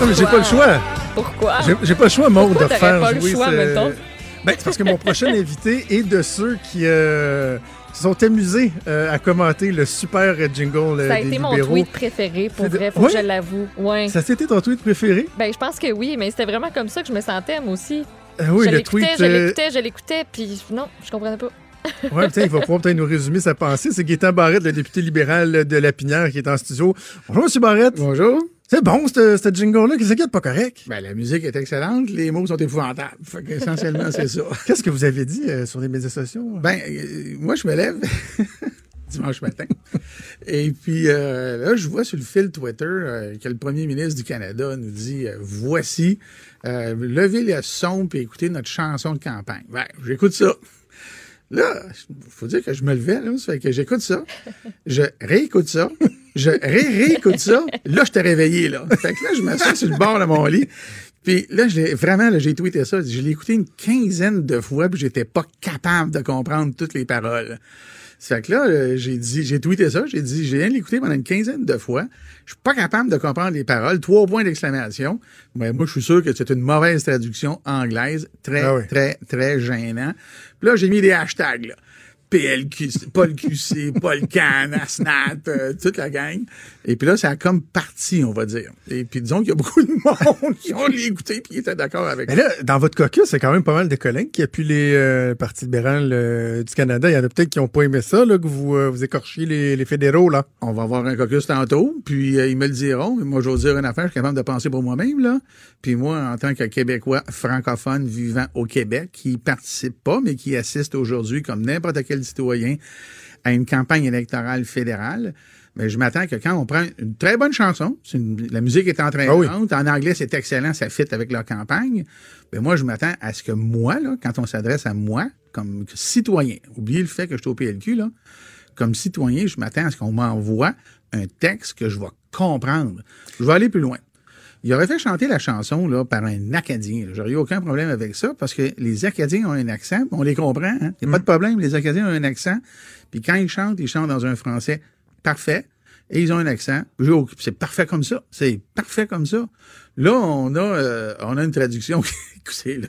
Non, mais j'ai pas le choix. Pourquoi? J'ai- pas le choix, Maud, de faire pas le choix, ce- mettons? Ben, c'est parce que mon prochain invité est de ceux qui euh, se sont amusés euh, à commenter le super jingle euh, Ça a des été mon tweet préféré, pour vrai, faut que je l'avoue. Ouais. Ça c'était ton tweet préféré? Ben, je pense que oui, mais c'était vraiment comme ça que je me sentais, moi aussi. Euh, oui, je le l'écoutais, tweet. je l'écoutais, je l'écoutais, puis non, je comprenais pas. Ouais, putain, il va pouvoir peut-être nous résumer sa pensée. C'est Gaétan Barrette, le député libéral de Lapinière, qui est en studio. Bonjour, M. Barrette. Bonjour. C'est bon, ce jingle-là. Qu'est-ce qu'il y a de pas correct? Ben, la musique est excellente, les mots sont épouvantables. Fait essentiellement, c'est ça. Qu'est-ce que vous avez dit euh, sur les médias sociaux? Ben, euh, moi, je me lève dimanche matin. Et puis, euh, là, je vois sur le fil Twitter que le premier ministre du Canada nous dit Voici, levez le son et écoutez notre chanson de campagne. Ben, j'écoute ça. Là, faut dire que je me levais, là, ça fait que j'écoute ça, je réécoute ça, je ré-réécoute ça, là, je t'ai réveillé, là. Fait que là, je m'assois sur le bord de mon lit, puis là, vraiment, là, j'ai tweeté ça, je l'ai écouté une quinzaine de fois, puis j'étais pas capable de comprendre toutes les paroles. Ça fait que là, euh, j'ai dit, j'ai tweeté ça, j'ai dit, j'ai de l'écouter pendant une quinzaine de fois. Je suis pas capable de comprendre les paroles. Trois points d'exclamation. Mais moi, je suis sûr que c'est une mauvaise traduction anglaise. Très, Ah oui. très, très gênant. Puis là, j'ai mis des hashtags, là. PLQ, Paul QC, Paul Can, Asnat, euh, toute la gang. Et puis là, ça a comme parti, on va dire. Et puis disons qu'il y a beaucoup de monde qui ont écouté puis qui étaient d'accord avec Mais là, dans votre caucus, c'est quand même pas mal de collègues qui appuient les euh, partis libéraux euh, du Canada. Il y en a peut-être qui n'ont pas aimé ça, là, que vous, euh, vous écorchiez les, les fédéraux, là. On va avoir un caucus tantôt, puis euh, ils me le diront. Moi, j'ose dire une affaire, je suis capable de penser pour moi-même, là. Puis moi, en tant que Québécois francophone vivant au Québec, qui participe pas, mais qui assiste aujourd'hui, comme n'importe quel citoyen, à une campagne électorale fédérale, mais je m'attends que quand on prend une très bonne chanson, une- la musique est entraînante, Ah oui. en anglais c'est excellent, ça fit avec leur campagne, mais moi je m'attends à ce que moi, là, quand on s'adresse à moi, comme citoyen, oubliez le fait que je suis au PLQ, là, comme citoyen, je m'attends à ce qu'on m'envoie un texte que je vais comprendre. Je vais aller plus loin. Il aurait fait chanter la chanson là, par un Acadien. J'aurais eu aucun problème avec ça parce que les Acadiens ont un accent, on les comprend. hein. Il n'y a pas de problème, les Acadiens ont un accent. Puis quand ils chantent, ils chantent dans un français parfait et ils ont un accent. C'est parfait comme ça. C'est parfait comme ça. Là, on a, euh, on a une traduction. Écoutez, là.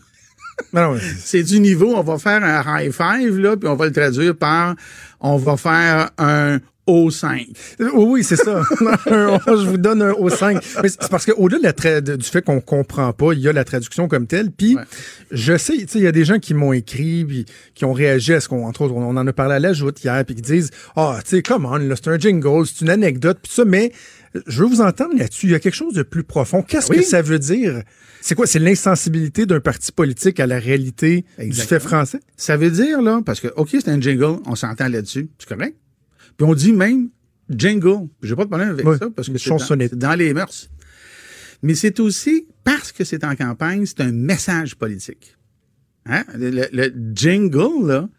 Non, C'est du niveau, on va faire un high five, là, puis on va le traduire par on va faire un O5. Oui, c'est ça. Je vous donne un O5. Mais c'est parce qu'au-delà de du fait qu'on comprend pas, il y a la traduction comme telle. Puis, Ouais. je sais, tu sais, il y a des gens qui m'ont écrit, puis qui ont réagi à ce qu'on, entre autres, on en a parlé à la joute hier, puis qui disent, ah, tu sais, comment, là, c'est un jingle, c'est une anecdote, puis ça, mais je veux vous entendre là-dessus. Il y a quelque chose de plus profond. Qu'est-ce Oui. que ça veut dire? C'est quoi? C'est l'insensibilité d'un parti politique à la réalité du fait français? Ça veut dire, là, parce que, OK, c'est un jingle, on s'entend là-dessus, c'est correct. Puis on dit même jingle. J'ai pas de problème avec Oui, ça, parce que c'est dans, dans les mœurs. Mais c'est aussi, parce que c'est en campagne, c'est un message politique. Hein? Le, le- le jingle, là,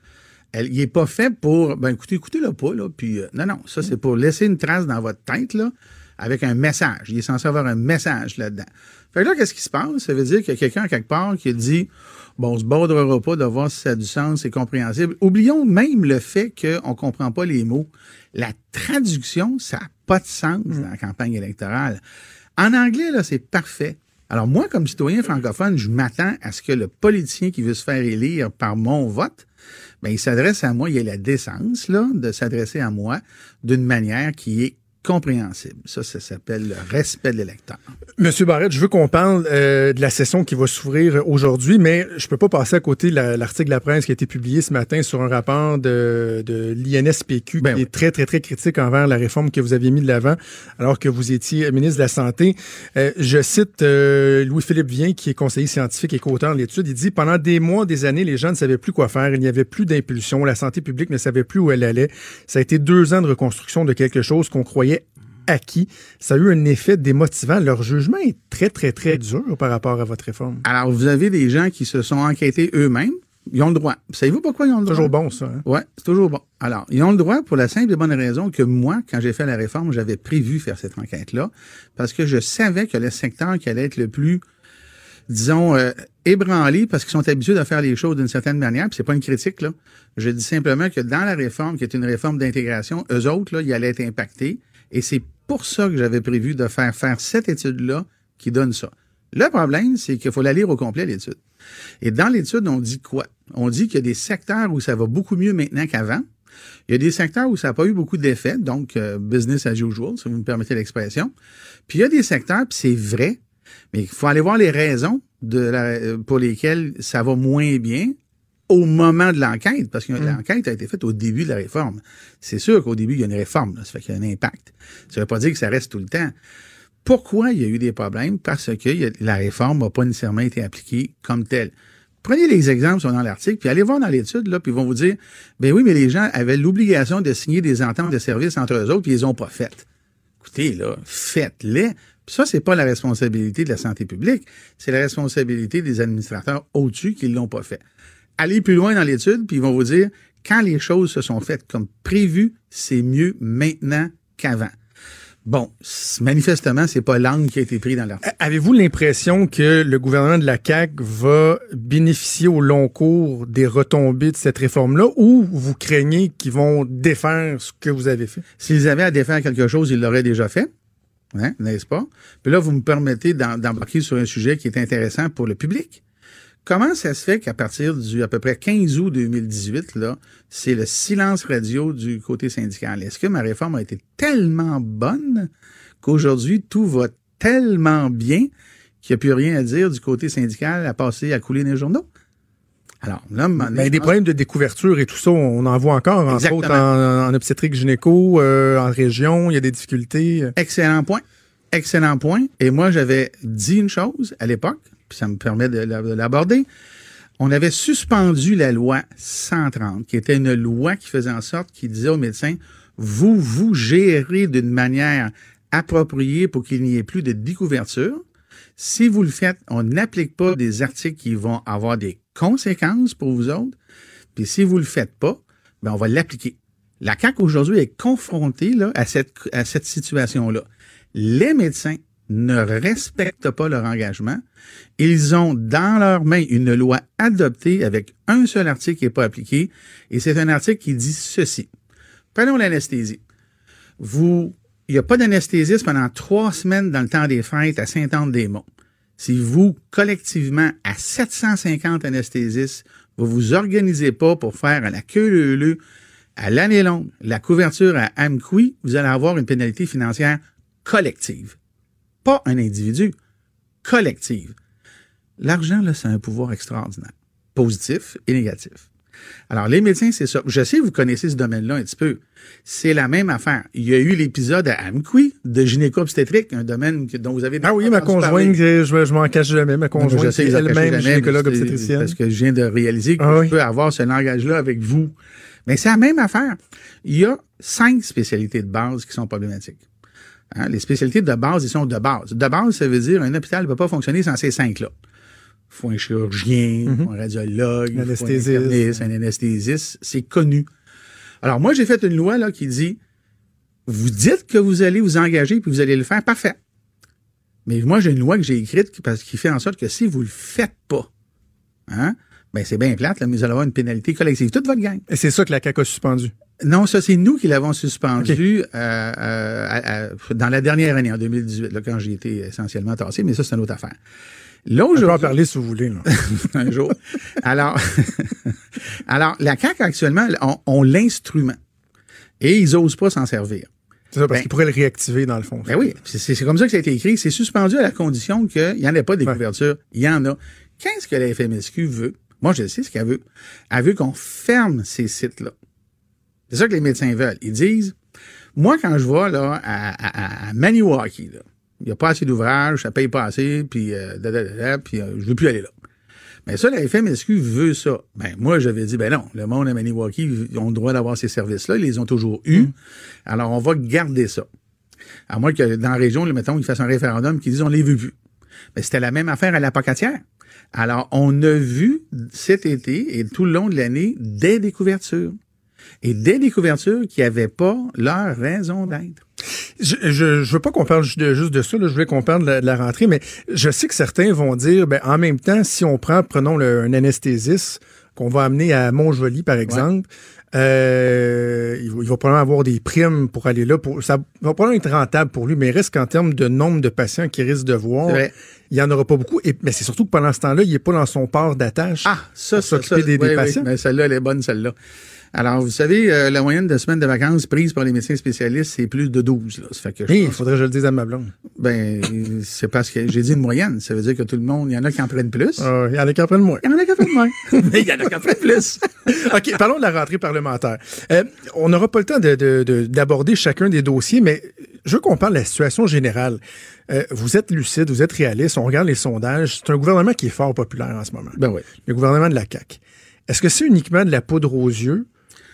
elle, il est pas fait pour, ben écoutez, écoutez-le pas, là, puis, euh, non, non, ça, c'est pour laisser une trace dans votre tête, là, avec un message. Il est censé avoir un message là-dedans. Fait que là, qu'est-ce qui se passe? Ça veut dire qu'il y a quelqu'un quelque part qui dit, bon, on se bordera pas de voir si ça a du sens, c'est compréhensible. Oublions même le fait qu'on comprend pas les mots. La traduction, ça n'a pas de sens dans la campagne électorale. En anglais, là, c'est parfait. Alors moi, comme citoyen francophone, je m'attends à ce que le politicien qui veut se faire élire par mon vote, ben, il s'adresse à moi, il a la décence là, de s'adresser à moi d'une manière qui est compréhensible. Ça, ça s'appelle le respect de l'électeur. Monsieur Barrette, je veux qu'on parle euh, de la session qui va s'ouvrir aujourd'hui, mais je peux pas passer à côté de la- l'article de la presse qui a été publié ce matin sur un rapport de, de l'INSPQ Ben qui oui. est très, très, très critique envers la réforme que vous aviez mis de l'avant alors que vous étiez ministre de la Santé. Euh, je cite euh, Louis-Philippe Vien, qui est conseiller scientifique et co-auteur de l'étude. Il dit « Pendant des mois, des années, les gens ne savaient plus quoi faire. Il n'y avait plus d'impulsion. La santé publique ne savait plus où elle allait. Ça a été deux ans de reconstruction de quelque chose qu'on croyait acquis. Ça a eu un effet démotivant. Leur jugement est très, très, très dur par rapport à votre réforme. Alors, vous avez des gens qui se sont enquêtés eux-mêmes. Ils ont le droit. Savez-vous pourquoi ils ont le droit? Toujours bon, ça. hein? Oui, c'est toujours bon. Alors, ils ont le droit pour la simple et bonne raison que moi, quand j'ai fait la réforme, j'avais prévu faire cette enquête-là parce que je savais que le secteur qui allait être le plus, disons, euh, ébranlé parce qu'ils sont habitués à faire les choses d'une certaine manière, puis c'est pas une critique, là. Je dis simplement que dans la réforme, qui est une réforme d'intégration, eux autres, là, ils allaient être impactés et c'est pour ça que j'avais prévu de faire faire cette étude-là qui donne ça. Le problème, c'est qu'il faut la lire au complet, l'étude. Et dans l'étude, on dit quoi? On dit qu'il y a des secteurs où ça va beaucoup mieux maintenant qu'avant. Il y a des secteurs où ça n'a pas eu beaucoup d'effet, donc euh, business as usual, si vous me permettez l'expression. Puis il y a des secteurs, puis c'est vrai, mais il faut aller voir les raisons de la- euh, pour lesquelles ça va moins bien au moment de l'enquête, parce que l'enquête a été faite au début de la réforme. C'est sûr qu'au début, il y a une réforme, là, ça fait qu'il y a un impact. Ça ne veut pas dire que ça reste tout le temps. Pourquoi il y a eu des problèmes? Parce que la réforme n'a pas nécessairement été appliquée comme telle. Prenez les exemples qui sont dans l'article, puis allez voir dans l'étude, là, puis ils vont vous dire, ben oui, mais les gens avaient l'obligation de signer des ententes de service entre eux autres, puis ils les ont pas faites. Écoutez, là, faites-les. Puis ça, c'est pas la responsabilité de la santé publique, c'est la responsabilité des administrateurs au-dessus qui l'ont pas fait. Allez plus loin dans l'étude, puis ils vont vous dire, quand les choses se sont faites comme prévu, c'est mieux maintenant qu'avant. Bon, manifestement, c'est pas l'angle qui a été pris dans l'article. Avez-vous l'impression que le gouvernement de la CAQ va bénéficier au long cours des retombées de cette réforme-là ou vous craignez qu'ils vont défaire ce que vous avez fait? S'ils avaient à défaire quelque chose, ils l'auraient déjà fait. Hein, n'est-ce pas? Puis là, vous me permettez d'em- d'embarquer sur un sujet qui est intéressant pour le public. Comment ça se fait qu'à partir du à peu près 15 août 2018, là, c'est le silence radio du côté syndical? Est-ce que ma réforme a été tellement bonne qu'aujourd'hui, tout va tellement bien qu'il n'y a plus rien à dire du côté syndical à passer à couler les journaux? Alors, là, je des problèmes de découverture et tout ça, on en voit encore, entre autres en, en obstétrique gynéco, euh, en région, il y a des difficultés. Excellent point. Excellent point. Et moi, j'avais dit une chose à l'époque, puis ça me permet de la- de l'aborder. On avait suspendu la loi 130, qui était une loi qui faisait en sorte qu'il disait aux médecins, vous vous gérez d'une manière appropriée pour qu'il n'y ait plus de découverture. Si vous le faites, on n'applique pas des articles qui vont avoir des conséquences pour vous autres. Puis si vous le faites pas, ben on va l'appliquer. La CAQ aujourd'hui est confrontée là, à cette, à cette situation-là. Les médecins ne respectent pas leur engagement. Ils ont dans leurs mains une loi adoptée avec un seul article qui n'est pas appliqué, et c'est un article qui dit ceci. Prenons l'anesthésie. Vous, il n'y a pas d'anesthésiste pendant trois semaines dans le temps des fêtes à Saint-Anne-des-Monts. Si vous, collectivement, à 750 anesthésistes, vous vous organisez pas pour faire à la queue leu à l'année longue la couverture à Amqui, vous allez avoir une pénalité financière collective. Pas un individu, collective. L'argent, là, c'est un pouvoir extraordinaire, positif et négatif. Alors, les médecins, c'est ça. Je sais que vous connaissez ce domaine-là un petit peu. C'est la même affaire. Il y a eu l'épisode à Amqui de gynéco-obstétrique, un domaine que- dont vous avez Ah oui, ma conjointe, je, je m'en cache jamais, ma conjointe, je sais c'est que vous en elle-même cachez jamais, gynécologue mais c'est- obstétricienne. Parce que je viens de réaliser que Ah je peux avoir ce langage-là avec vous. Mais c'est la même affaire. Il y a cinq spécialités de base qui sont problématiques. Hein, Les spécialités de base, ils sont de base. De base, ça veut dire un hôpital ne peut pas fonctionner sans ces cinq-là. Il faut un chirurgien, faut un radiologue, un Anesthésiste. un anesthésiste. C'est connu. Alors, moi, j'ai fait une loi là, qui dit vous dites que vous allez vous engager puis vous allez le faire, parfait. Mais moi, j'ai une loi que j'ai écrite qui, parce, qui fait en sorte que si vous le faites pas, hein, ben c'est bien plate, là, mais vous allez avoir une pénalité collective. Toute votre gang. Et c'est ça que la CAQ a suspendu. Non, ça, c'est nous qui l'avons suspendu euh, euh, à- à- dans la dernière année, en 2018, là, quand j'ai été essentiellement tassé, mais ça, c'est une autre affaire. Là, Je peux en parler si vous voulez. là. un jour. Alors, alors la CAQ, actuellement, on, on l'instrument. Et ils osent pas s'en servir. C'est ça, parce Ben- qu'il pourrait le réactiver, dans le fond. Ben oui, c'est comme ça que ça a été écrit. C'est suspendu à la condition qu'il n'y en ait pas des Ouais. couvertures. Il y en a. Qu'est-ce que la FMSQ veut? Moi, je sais ce qu'elle veut. Elle veut qu'on ferme ces sites-là. C'est ça que les médecins veulent. Ils disent, moi, quand je vais là, à, à, à Maniwaki, là, il n'y a pas assez d'ouvrages, ça paye pas assez, puis, euh, da, da, da, puis euh, je veux plus aller là. Mais ça, la FMSQ veut ça. Ben, moi, j'avais dit, ben non, le monde à Maniwaki, ils ont le droit d'avoir ces services-là, ils les ont toujours eus. Alors, on va garder ça. À moins que dans la région, là, mettons, ils fassent un référendum qui disent on les veut plus. Mais c'était la même affaire à la Pocatière. Alors, on a vu cet été et tout le long de l'année des découvertures. Et des découvertures qui n'avaient pas leur raison d'être. Je, je, je veux pas qu'on parle juste de, ça, là, je voulais qu'on parle de la, rentrée, mais je sais que certains vont dire, ben, en même temps, si on prend, prenons un anesthésiste qu'on va amener à Montjoly, par exemple, euh, il, va, il va probablement avoir des primes pour aller là. Pour, ça va probablement être rentable pour lui, mais il reste qu'en termes de nombre de patients qu'il risque de voir, il y en aura pas beaucoup. Et, mais c'est surtout que pendant ce temps-là, il est pas dans son port d'attache. Ah, ça, Pour ça, s'occuper ça, des- des oui, oui, patients. mais celle-là, elle est bonne, celle-là. Alors, vous savez, euh, la moyenne de semaines de vacances prises par les médecins spécialistes, c'est plus de 12. Là. Ça fait que je Hey, il pense- faudrait que je le dise à ma blonde. ben, c'est parce que j'ai dit une moyenne. Ça veut dire que tout le monde, il y en a qui en prennent plus. Ah, il y en a qui en prennent moins. Il y en a qui en prennent moins. Mais il y en a qui en prennent plus. OK, parlons de la rentrée parlementaire. Euh, on n'aura pas le temps de- de- de- d'aborder chacun des dossiers, mais je veux qu'on parle de la situation générale. Euh, vous êtes lucide, vous êtes réaliste, on regarde les sondages. C'est un gouvernement qui est fort populaire en ce moment. Ben oui. Le gouvernement de la CAQ. Est-ce que c'est uniquement de la poudre aux yeux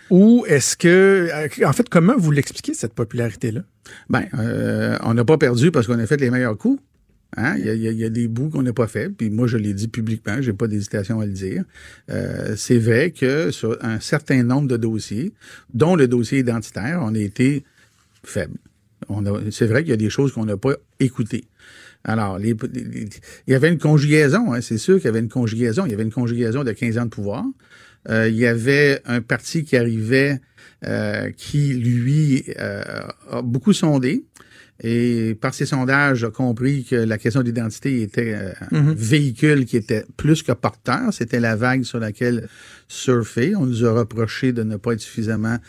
ou est-ce que... euh, En fait, comment vous l'expliquez, cette popularité-là? Ben, euh, on n'a pas perdu parce qu'on a fait les meilleurs coups. Hein? Il, y a, des bouts qu'on n'a pas fait, puis moi je l'ai dit publiquement, j'ai pas d'hésitation à le dire. Euh, c'est vrai que sur un certain nombre de dossiers, dont le dossier identitaire, on a été faible. C'est vrai qu'il y a des choses qu'on n'a pas écoutées. Alors, les- il y avait une conjugaison, hein, c'est sûr qu'il y avait une conjugaison. Il y avait une conjugaison de 15 ans de pouvoir. Euh, il y avait un parti qui arrivait euh, qui, lui, euh, a beaucoup sondé et par ses sondages a compris que la question d'identité était un véhicule qui était plus que porteur. C'était la vague sur laquelle surfer. On nous a reproché de ne pas être suffisamment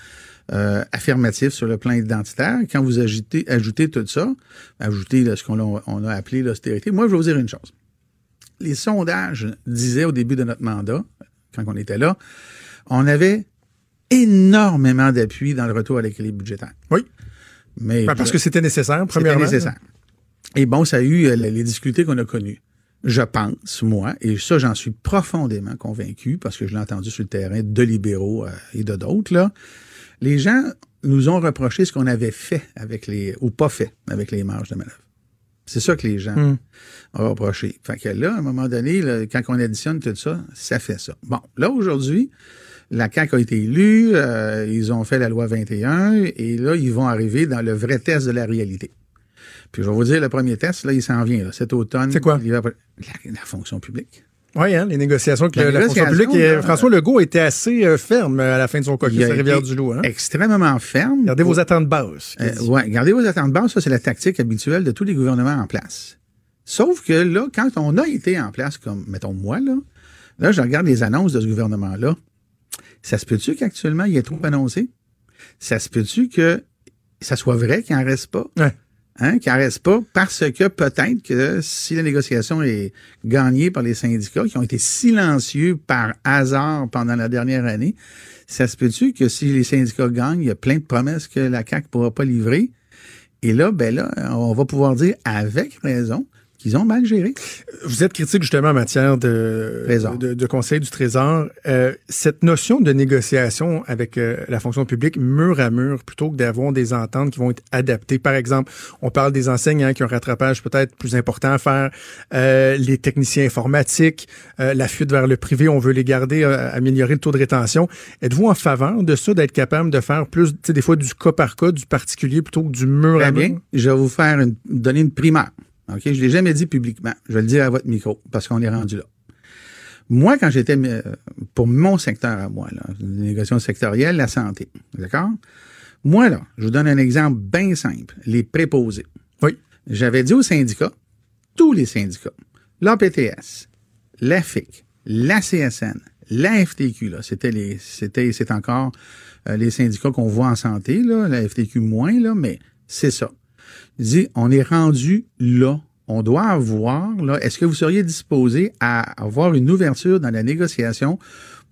euh, affirmatif sur le plan identitaire. Quand vous ajoutez, ajoutez tout ça, ajoutez là, ce qu'on a, a appelé l'austérité, moi, je vais vous dire une chose. Les sondages disaient au début de notre mandat, quand on était là, on avait énormément d'appui dans le retour à l'équilibre budgétaire. Oui. Mais Ben, parce que c'était nécessaire, c'était premièrement. nécessaire. Et bon, ça a eu euh, les difficultés qu'on a connues. Je pense, moi, et ça, j'en suis profondément convaincu, parce que je l'ai entendu sur le terrain de libéraux euh, et de d'autres, là. Les gens nous ont reproché ce qu'on avait fait avec les, ou pas fait avec les marges de manœuvre. C'est ça que les gens Hmm. ont reproché. Fait que là, à un moment donné, là, quand on additionne tout ça, ça fait ça. Bon, là, aujourd'hui, la CAQ a été élue, euh, ils ont fait la loi 21, et là, ils vont arriver dans le vrai test de la réalité. Puis je vais vous dire, le premier test, là, il s'en vient, là, cet automne. C'est quoi? la fonction publique. Oui, hein, les négociations avec La la, fonction négociation, publique. Et, là, François Legault était assez euh, ferme à la fin de son caucus à Rivière-du-Loup. Hein? Extrêmement ferme. Gardez vos attentes basses. Euh, ouais, gardez vos attentes basses, ça, c'est la tactique habituelle de tous les gouvernements en place. Sauf que là, quand on a été en place, comme, mettons, moi, là, là, je regarde les annonces de ce gouvernement-là. Ça se peut-tu qu'actuellement, il est trop annoncé? Ça se peut-tu que ça soit vrai qu'il n'en reste pas? Ouais. Hein, reste pas parce que peut-être que si la négociation est gagnée par les syndicats qui ont été silencieux par hasard pendant la dernière année, ça se peut-tu que si les syndicats gagnent, il y a plein de promesses que la CAQ pourra pas livrer? Et là, ben là, on va pouvoir dire avec raison qu'ils ont mal géré. Vous êtes critique justement en matière de, Trésor. de, de Conseil du Trésor. Euh, cette notion de négociation avec euh, la fonction publique mur à mur, plutôt que d'avoir des ententes qui vont être adaptées. Par exemple, on parle des enseignants qui ont un rattrapage peut-être plus important à faire, euh, les techniciens informatiques, euh, la fuite vers le privé, on veut les garder, euh, améliorer le taux de rétention. Êtes-vous en faveur de ça, d'être capable de faire plus, des fois du cas par cas, du particulier plutôt que du mur à Très mur? bien. Je vais vous faire une, donner une primaire. OK? Je ne l'ai jamais dit publiquement. Je vais le dire à votre micro parce qu'on est rendu là. Moi, quand j'étais euh, pour mon secteur à moi, là, une négociation sectorielle, la santé. D'accord? Moi, là, je vous donne un exemple bien simple. Les préposés. Oui. J'avais dit aux syndicats, tous les syndicats, l'APTS, la FIC, la CSN, la FTQ, là, c'était les, c'était, c'est encore euh, les syndicats qu'on voit en santé, là, la FTQ moins, là, mais c'est ça. Il dit, on est rendu là. On doit avoir, là, est-ce que vous seriez disposé à avoir une ouverture dans la négociation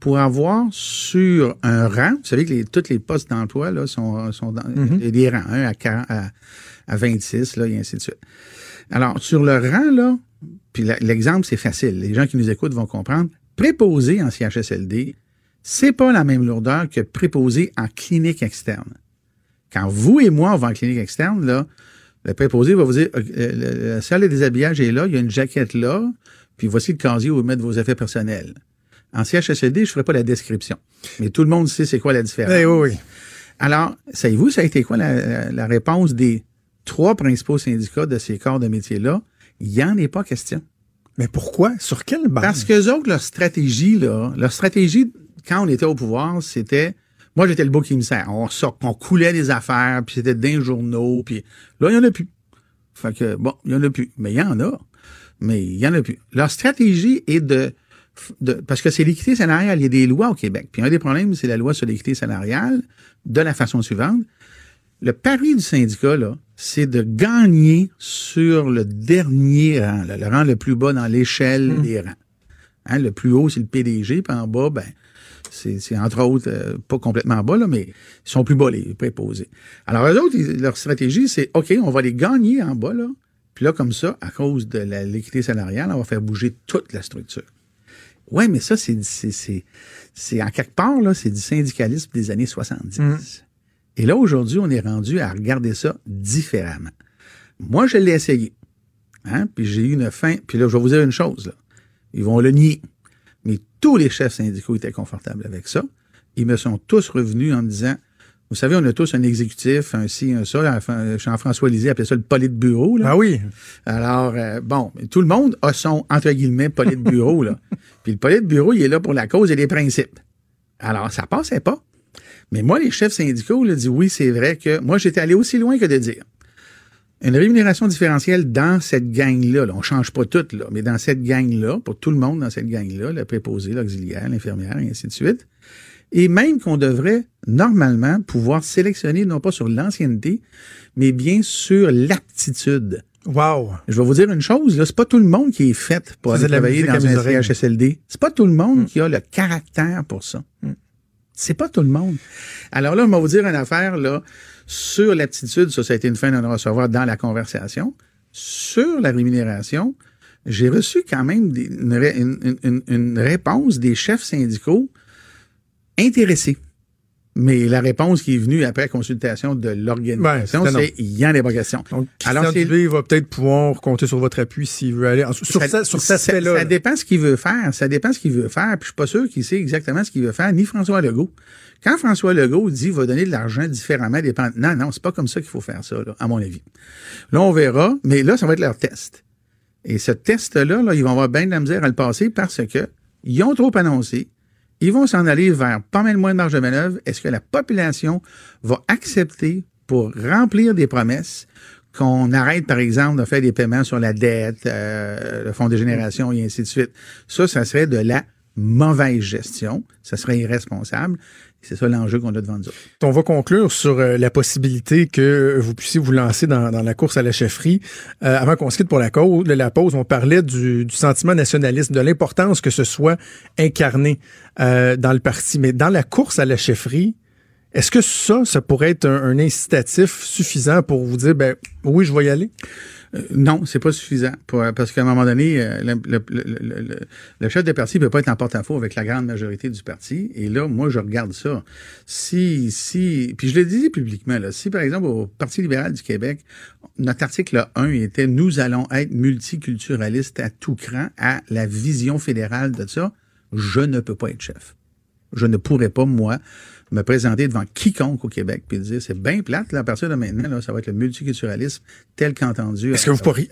pour avoir sur un rang, vous savez que les, tous les postes d'emploi là, sont, sont dans Mhm. des rangs, hein, à, 40 à, à 26, là, et ainsi de suite. Alors, sur le rang, là, puis l'exemple, c'est facile. Les gens qui nous écoutent vont comprendre. Préposé en CHSLD, c'est pas la même lourdeur que préposé en clinique externe. Quand vous et moi, on va en clinique externe, là, le préposé va vous dire, euh, la salle de déshabillage est là, il y a une jaquette là, puis voici le casier où vous mettez vos effets personnels. En CHSLD, je ne ferai pas la description. Mais tout le monde sait c'est quoi la différence. Eh oui, oui. Alors, savez-vous, ça a été quoi la, la- la réponse des trois principaux syndicats de ces corps de métier-là? Il n'y en est pas question. Mais pourquoi? Sur quelle base? Parce que autres, leur stratégie, là, leur stratégie, quand on était au pouvoir, c'était. Moi, j'étais le beau émissaire. On, sort, on coulait des affaires, puis c'était les journaux, puis là, il n'y en a plus. Fait que, bon, il n'y en a plus. Mais il y en a. Mais il n'y en a plus. Leur stratégie est de. de parce que c'est l'équité salariale. Il y a des lois au Québec. Puis un des problèmes, c'est la loi sur l'équité salariale de la façon suivante. Le pari du syndicat, là, c'est de gagner sur le dernier rang, là, le rang le plus bas dans l'échelle des rangs. Hein, le plus haut, c'est le PDG, puis en bas, ben, c'est c'est entre autres, euh, pas complètement bas, là, mais ils sont plus bas, les préposés. Alors, eux autres, ils- leur stratégie, c'est OK, on va les gagner en bas, là. Puis là, comme ça, à cause de la- l'équité salariale, on va faire bouger toute la structure. Ouais, mais ça, c'est, c'est, c'est, c'est en quelque part, là, c'est du syndicalisme des années 70. Et là, aujourd'hui, on est rendu à regarder ça différemment. Moi, je l'ai essayé. Hein? Puis j'ai eu une fin. Puis là, je vais vous dire une chose. Là. Ils vont le nier. Mais tous les chefs syndicaux étaient confortables avec ça. Ils me sont tous revenus en me disant, vous savez, on a tous un exécutif, un ci, un ça. Enfin, Jean-François Lisée appelait ça le poli de bureau. Là. Ah oui. Alors, euh, bon, tout le monde a son, entre guillemets, poli de bureau. là. Puis le poli de bureau, il est là pour la cause et les principes. Alors, ça passait pas. Mais moi, les chefs syndicaux ont dit oui, c'est vrai que moi, j'étais allé aussi loin que de dire une rémunération différentielle dans cette gang-là, là, on change pas tout, là, mais dans cette gang-là, pour tout le monde dans cette gang-là, le préposé, l'auxiliaire, l'infirmière, et ainsi de suite, et même qu'on devrait normalement pouvoir sélectionner non pas sur l'ancienneté, mais bien sur l'aptitude. Wow. Je vais vous dire une chose, là, c'est pas tout le monde qui est fait pour aller travailler dans un. CHSLD. C'est pas tout le monde qui a le caractère pour ça. C'est pas tout le monde. Alors là, on va vous dire une affaire, là, sur l'aptitude, ça, ça a été une fin de recevoir dans la conversation. Sur la rémunération, j'ai reçu quand même une réponse des chefs syndicaux intéressés. Mais la réponse qui est venue après consultation de l'organisation, c'est il y en a pas question. Donc, Alors, Dubé va peut-être pouvoir compter sur votre appui s'il veut aller. en- Sur, ça, sur cet ça, aspect-là. ça dépend ce qu'il veut faire. Ça dépend ce qu'il veut faire. Puis je suis pas sûr qu'il sait exactement ce qu'il veut faire, ni François Legault. Quand François Legault dit va donner de l'argent différemment dépend. Non, non, c'est pas comme ça qu'il faut faire ça, là, à mon avis. Là, on verra, mais là, ça va être leur test. Et ce test-là, là, ils vont avoir bien de la misère à le passer parce que ils ont trop annoncé. Ils vont s'en aller vers pas mal moins de marge de manœuvre. Est-ce que la population va accepter pour remplir des promesses qu'on arrête, par exemple, de faire des paiements sur la dette, euh, le fonds de génération et ainsi de suite? Ça, ça serait de la mauvaise gestion. Ça serait irresponsable. C'est ça l'enjeu qu'on a devant nous. On va conclure sur euh, la possibilité que vous puissiez vous lancer dans, la course à la chefferie. Euh, avant qu'on se quitte pour la, pause, on parlait du, du sentiment nationaliste, de l'importance que ce soit incarné euh, dans le parti. Mais dans la course à la chefferie, est-ce que ça, ça pourrait être un, incitatif suffisant pour vous dire, ben oui, je vais y aller? Euh, non, c'est pas suffisant. Pour- parce qu'à un moment donné, euh, le chef de parti peut pas être en porte-à-faux avec la grande majorité du parti. Et là, moi, je regarde ça. Si, si, puis je le disais publiquement, là, si par exemple au Parti libéral du Québec, notre article 1 était Nous allons être multiculturalistes à tout cran, à la vision fédérale de ça, je ne peux pas être chef. Je ne pourrais pas, moi, me présenter devant quiconque au Québec puis dire c'est bien plate, là, à partir de maintenant, là, ça va être le multiculturalisme tel qu'entendu. Est-ce que vous pourriez.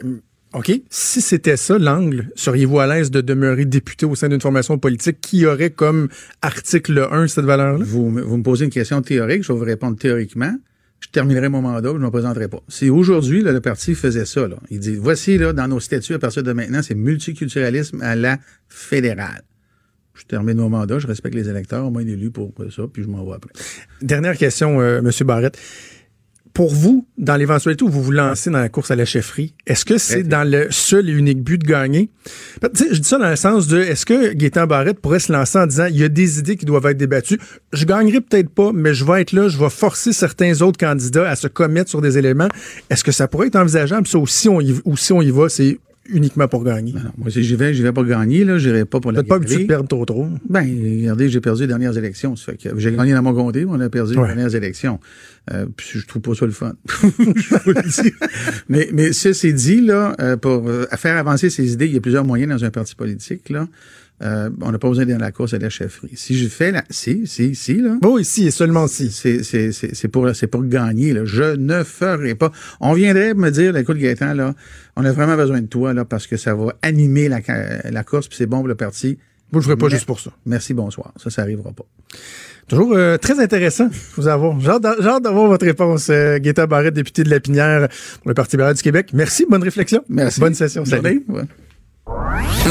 OK. Si c'était ça l'angle, seriez-vous à l'aise de demeurer député au sein d'une formation politique qui aurait comme article 1 cette valeur-là? Vous, me- vous me posez une question théorique, je vais vous répondre théoriquement. Je terminerai mon mandat, je ne me présenterai pas. Si aujourd'hui, le parti faisait ça, là, il dit, voici, là, dans nos statuts, à partir de maintenant, c'est multiculturalisme à la fédérale. Je termine mon mandat, je respecte les électeurs, au moins élu pour ça, puis je m'en vais après. Dernière question, euh, M. Barrette. pour vous, dans l'éventualité où vous vous lancez dans la course à la chefferie, est-ce que c'est dans le seul et unique but de gagner? Je dis ça dans le sens de, est-ce que Gaétan Barrette pourrait se lancer en disant, il y a des idées qui doivent être débattues? Je gagnerai peut-être pas, mais je vais être là, je vais forcer certains autres candidats à se commettre sur des éléments. Est-ce que ça pourrait être envisageable? Ça, ou si on y, ou si on y va, c'est uniquement pour gagner. Non, moi, si j'y vais, j'y vais pour gagner, là. J'irai pas pour la Peut-être pas habitué de perdre trop trop. Ben, regardez, j'ai perdu les dernières élections. Ça fait que j'ai gagné dans mon comté, mais on a perdu Ouais. les dernières élections. Euh, puis je trouve pas ça le fun. je vous le dis. Mais, mais ceci dit, là, euh, pour euh, faire avancer ces idées, il y a plusieurs moyens dans un parti politique, là. Euh, on n'a pas besoin d'aller dans la course à la chefferie. Si je fais la, si, si, si, là. Bon, ici et seulement si. C'est, pour, gagner, là. Je ne ferai pas. On viendrait me dire, écoute, Gaëtan, là, on a vraiment besoin de toi, là, parce que ça va animer la, course, puis c'est bon pour le parti. Moi, je ferais pas Mais- juste pour ça. Merci, bonsoir. Ça, ça arrivera pas. Toujours euh, très intéressant de vous avoir. J'ai hâte d'avoir votre réponse, euh, Gaétan Barrette, député de la Pinière pour le Parti libéral du Québec. Merci, bonne réflexion. Merci. Bonne session. Salut. Journée. Ouais.